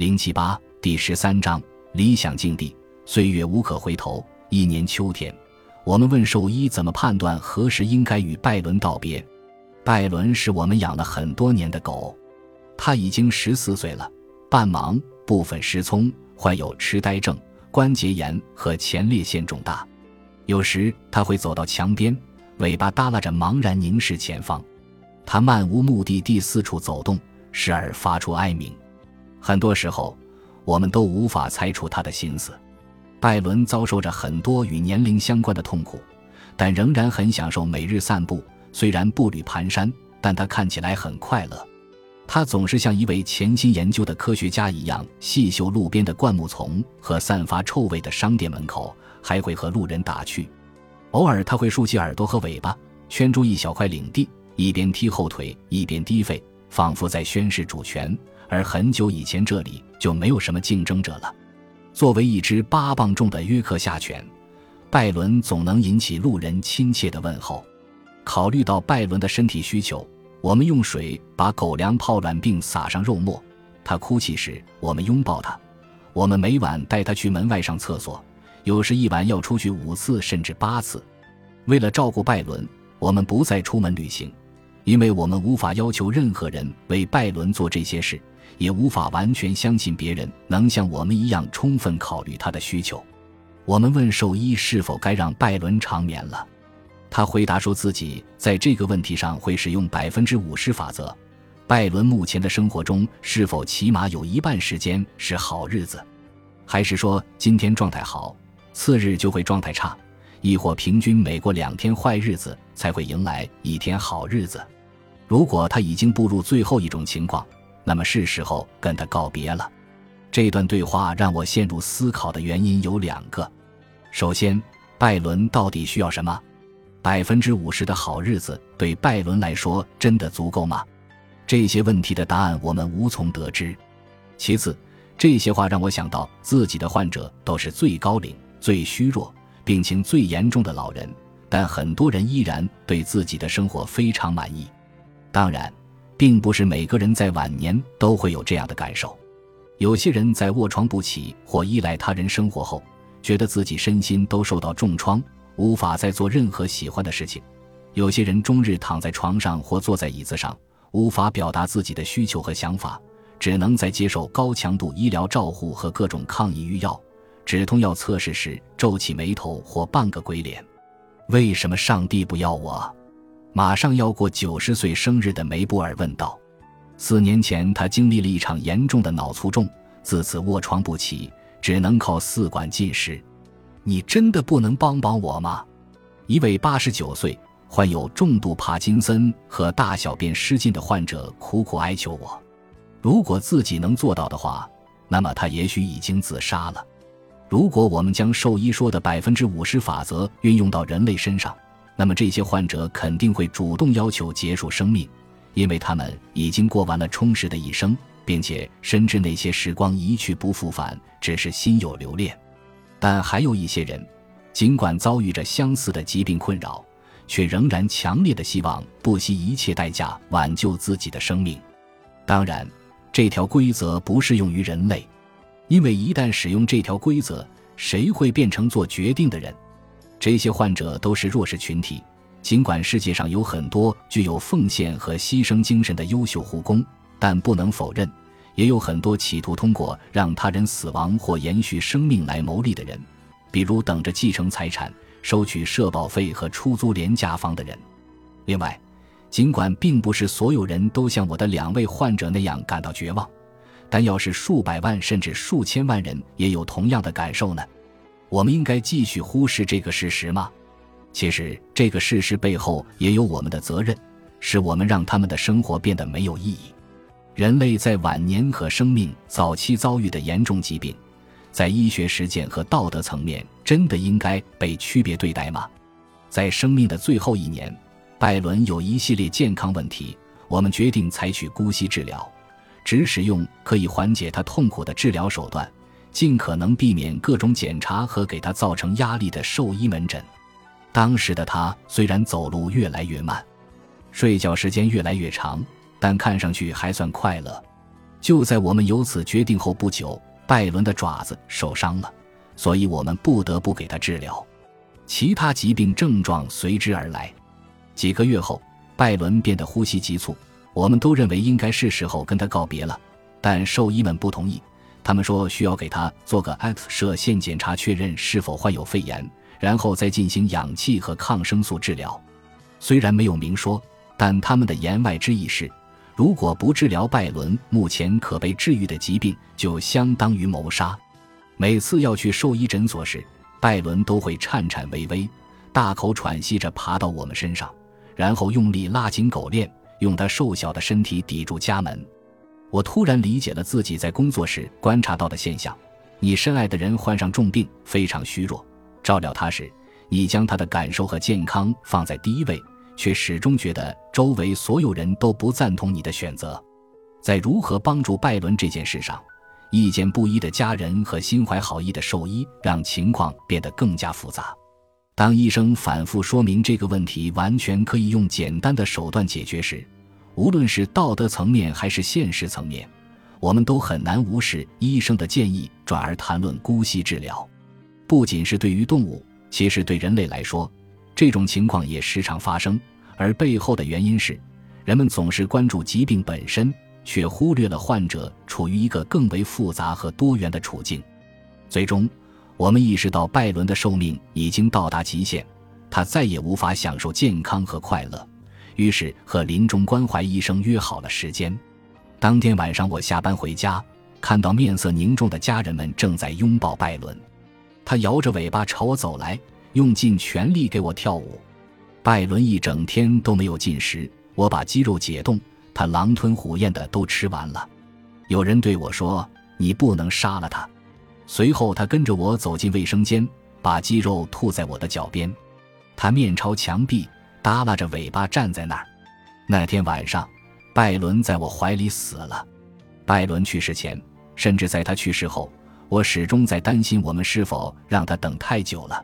零七八第十三章理想境地，岁月无可回头。一年秋天，我们问兽医怎么判断何时应该与拜伦道别。拜伦是我们养了很多年的狗，他已经十四岁了，半盲，部分失聪，患有痴呆症、关节炎和前列腺肿大。有时他会走到墙边，尾巴耷拉着，茫然凝视前方。他漫无目的地四处走动，时而发出哀鸣。很多时候，我们都无法猜出他的心思。拜伦遭受着很多与年龄相关的痛苦，但仍然很享受每日散步。虽然步履蹒跚，但他看起来很快乐。他总是像一位潜心研究的科学家一样，细嗅路边的灌木丛和散发臭味的商店门口，还会和路人打趣。偶尔，他会竖起耳朵和尾巴，圈出一小块领地，一边踢后腿，一边低吠，仿佛在宣示主权。而很久以前，这里就没有什么竞争者了。作为一只八磅重的约克夏犬，拜伦总能引起路人亲切的问候。考虑到拜伦的身体需求，我们用水把狗粮泡软，并撒上肉末。他哭泣时，我们拥抱他。我们每晚带他去门外上厕所，有时一晚要出去五次甚至八次。为了照顾拜伦，我们不再出门旅行，因为我们无法要求任何人为拜伦做这些事。也无法完全相信别人能像我们一样充分考虑他的需求。我们问兽医是否该让拜伦长眠了，他回答说自己在这个问题上会使用百分之五十法则。拜伦目前的生活中是否起码有一半时间是好日子，还是说今天状态好，次日就会状态差，亦或平均每过两天坏日子才会迎来一天好日子？如果他已经步入最后一种情况。那么是时候跟他告别了。这段对话让我陷入思考的原因有两个：首先，拜伦到底需要什么？百分之五十的好日子对拜伦来说真的足够吗？这些问题的答案我们无从得知。其次，这些话让我想到自己的患者都是最高龄、最虚弱、病情最严重的老人，但很多人依然对自己的生活非常满意。当然。并不是每个人在晚年都会有这样的感受，有些人在卧床不起或依赖他人生活后，觉得自己身心都受到重创，无法再做任何喜欢的事情；有些人终日躺在床上或坐在椅子上，无法表达自己的需求和想法，只能在接受高强度医疗照护和各种抗抑郁药、止痛药测试时皱起眉头或半个鬼脸。为什么上帝不要我？马上要过九十岁生日的梅布尔问道：“四年前，他经历了一场严重的脑卒中，自此卧床不起，只能靠四管进食。你真的不能帮帮我吗？”一位八十九岁、患有重度帕金森和大小便失禁的患者苦苦哀求我：“如果自己能做到的话，那么他也许已经自杀了。如果我们将兽医说的百分之五十法则运用到人类身上。”那么这些患者肯定会主动要求结束生命，因为他们已经过完了充实的一生，并且深知那些时光一去不复返，只是心有留恋。但还有一些人，尽管遭遇着相似的疾病困扰，却仍然强烈的希望不惜一切代价挽救自己的生命。当然，这条规则不适用于人类，因为一旦使用这条规则，谁会变成做决定的人？这些患者都是弱势群体，尽管世界上有很多具有奉献和牺牲精神的优秀护工，但不能否认，也有很多企图通过让他人死亡或延续生命来牟利的人，比如等着继承财产、收取社保费和出租廉价房的人。另外，尽管并不是所有人都像我的两位患者那样感到绝望，但要是数百万甚至数千万人也有同样的感受呢？我们应该继续忽视这个事实吗？其实，这个事实背后也有我们的责任，是我们让他们的生活变得没有意义。人类在晚年和生命早期遭遇的严重疾病，在医学实践和道德层面，真的应该被区别对待吗？在生命的最后一年，拜伦有一系列健康问题，我们决定采取姑息治疗，只使用可以缓解他痛苦的治疗手段。尽可能避免各种检查和给他造成压力的兽医门诊。当时的他虽然走路越来越慢，睡觉时间越来越长，但看上去还算快乐。就在我们由此决定后不久，拜伦的爪子受伤了，所以我们不得不给他治疗。其他疾病症状随之而来。几个月后，拜伦变得呼吸急促，我们都认为应该是时候跟他告别了，但兽医们不同意。他们说需要给他做个 X 射线检查，确认是否患有肺炎，然后再进行氧气和抗生素治疗。虽然没有明说，但他们的言外之意是。如果不治疗拜伦目前可被治愈的疾病，就相当于谋杀。每次要去兽医诊所时，拜伦都会颤颤巍巍、大口喘息着爬到我们身上，然后用力拉紧狗链，用他瘦小的身体抵住家门。我突然理解了自己在工作时观察到的现象：你深爱的人患上重病，非常虚弱，照料他时，你将他的感受和健康放在第一位。却始终觉得周围所有人都不赞同你的选择，在如何帮助拜伦这件事上，意见不一的家人和心怀好意的兽医让情况变得更加复杂。当医生反复说明这个问题完全可以用简单的手段解决时，无论是道德层面还是现实层面，我们都很难无视医生的建议，转而谈论姑息治疗。不仅是对于动物，其实对人类来说，这种情况也时常发生。而背后的原因是，人们总是关注疾病本身，却忽略了患者处于一个更为复杂和多元的处境。最终，我们意识到拜伦的寿命已经到达极限，他再也无法享受健康和快乐。于是，和临终关怀医生约好了时间。当天晚上，我下班回家，看到面色凝重的家人们正在拥抱拜伦，他摇着尾巴朝我走来，用尽全力给我跳舞。拜伦一整天都没有进食，我把鸡肉解冻，他狼吞虎咽的都吃完了。有人对我说：“你不能杀了他。”随后，他跟着我走进卫生间，把鸡肉吐在我的脚边。他面朝墙壁，耷拉着尾巴站在那儿。那天晚上，拜伦在我怀里死了。拜伦去世前，甚至在他去世后，我始终在担心我们是否让他等太久了。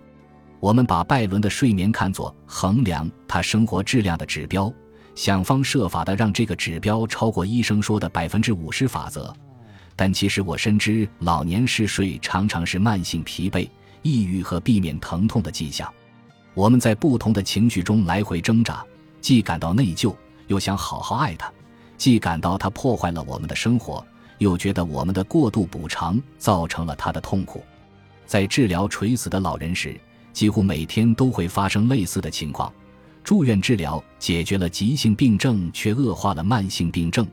我们把拜伦的睡眠看作衡量他生活质量的指标，想方设法的让这个指标超过医生说的百分之五十法则。但其实我深知，老年嗜睡常常是慢性疲惫、抑郁和避免疼痛的迹象。我们在不同的情绪中来回挣扎，既感到内疚，又想好好爱他；既感到他破坏了我们的生活，又觉得我们的过度补偿造成了他的痛苦。在治疗垂死的老人时，几乎每天都会发生类似的情况，住院治疗解决了急性病症，却恶化了慢性病症；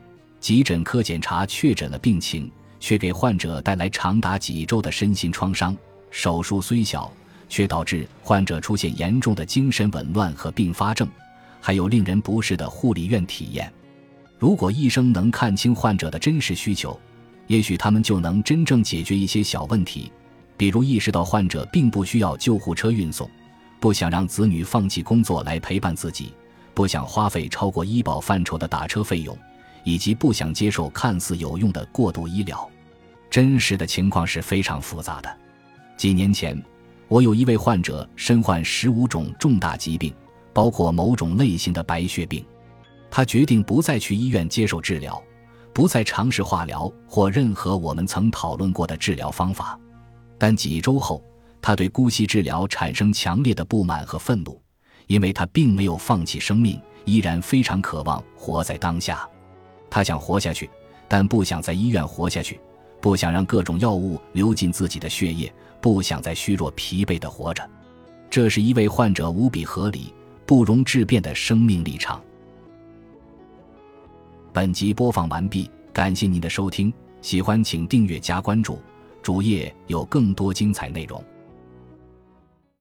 急诊科检查确诊了病情，却给患者带来长达几周的身心创伤；手术虽小，却导致患者出现严重的精神紊乱和并发症；还有令人不适的护理院体验。如果医生能看清患者的真实需求，也许他们就能真正解决一些小问题。比如意识到患者并不需要救护车运送，不想让子女放弃工作来陪伴自己，不想花费超过医保范畴的打车费用，以及不想接受看似有用的过度医疗。真实的情况是非常复杂的。几年前，我有一位患者身患十五种重大疾病，包括某种类型的白血病。他决定不再去医院接受治疗，不再尝试化疗或任何我们曾讨论过的治疗方法。但几周后，他对姑息治疗产生强烈的不满和愤怒，因为他并没有放弃生命，依然非常渴望活在当下。他想活下去，但不想在医院活下去，不想让各种药物流进自己的血液，不想再虚弱疲惫地活着。这是一位患者无比合理、不容置辩的生命立场。本集播放完毕，感谢您的收听，喜欢请订阅加关注。主页有更多精彩内容。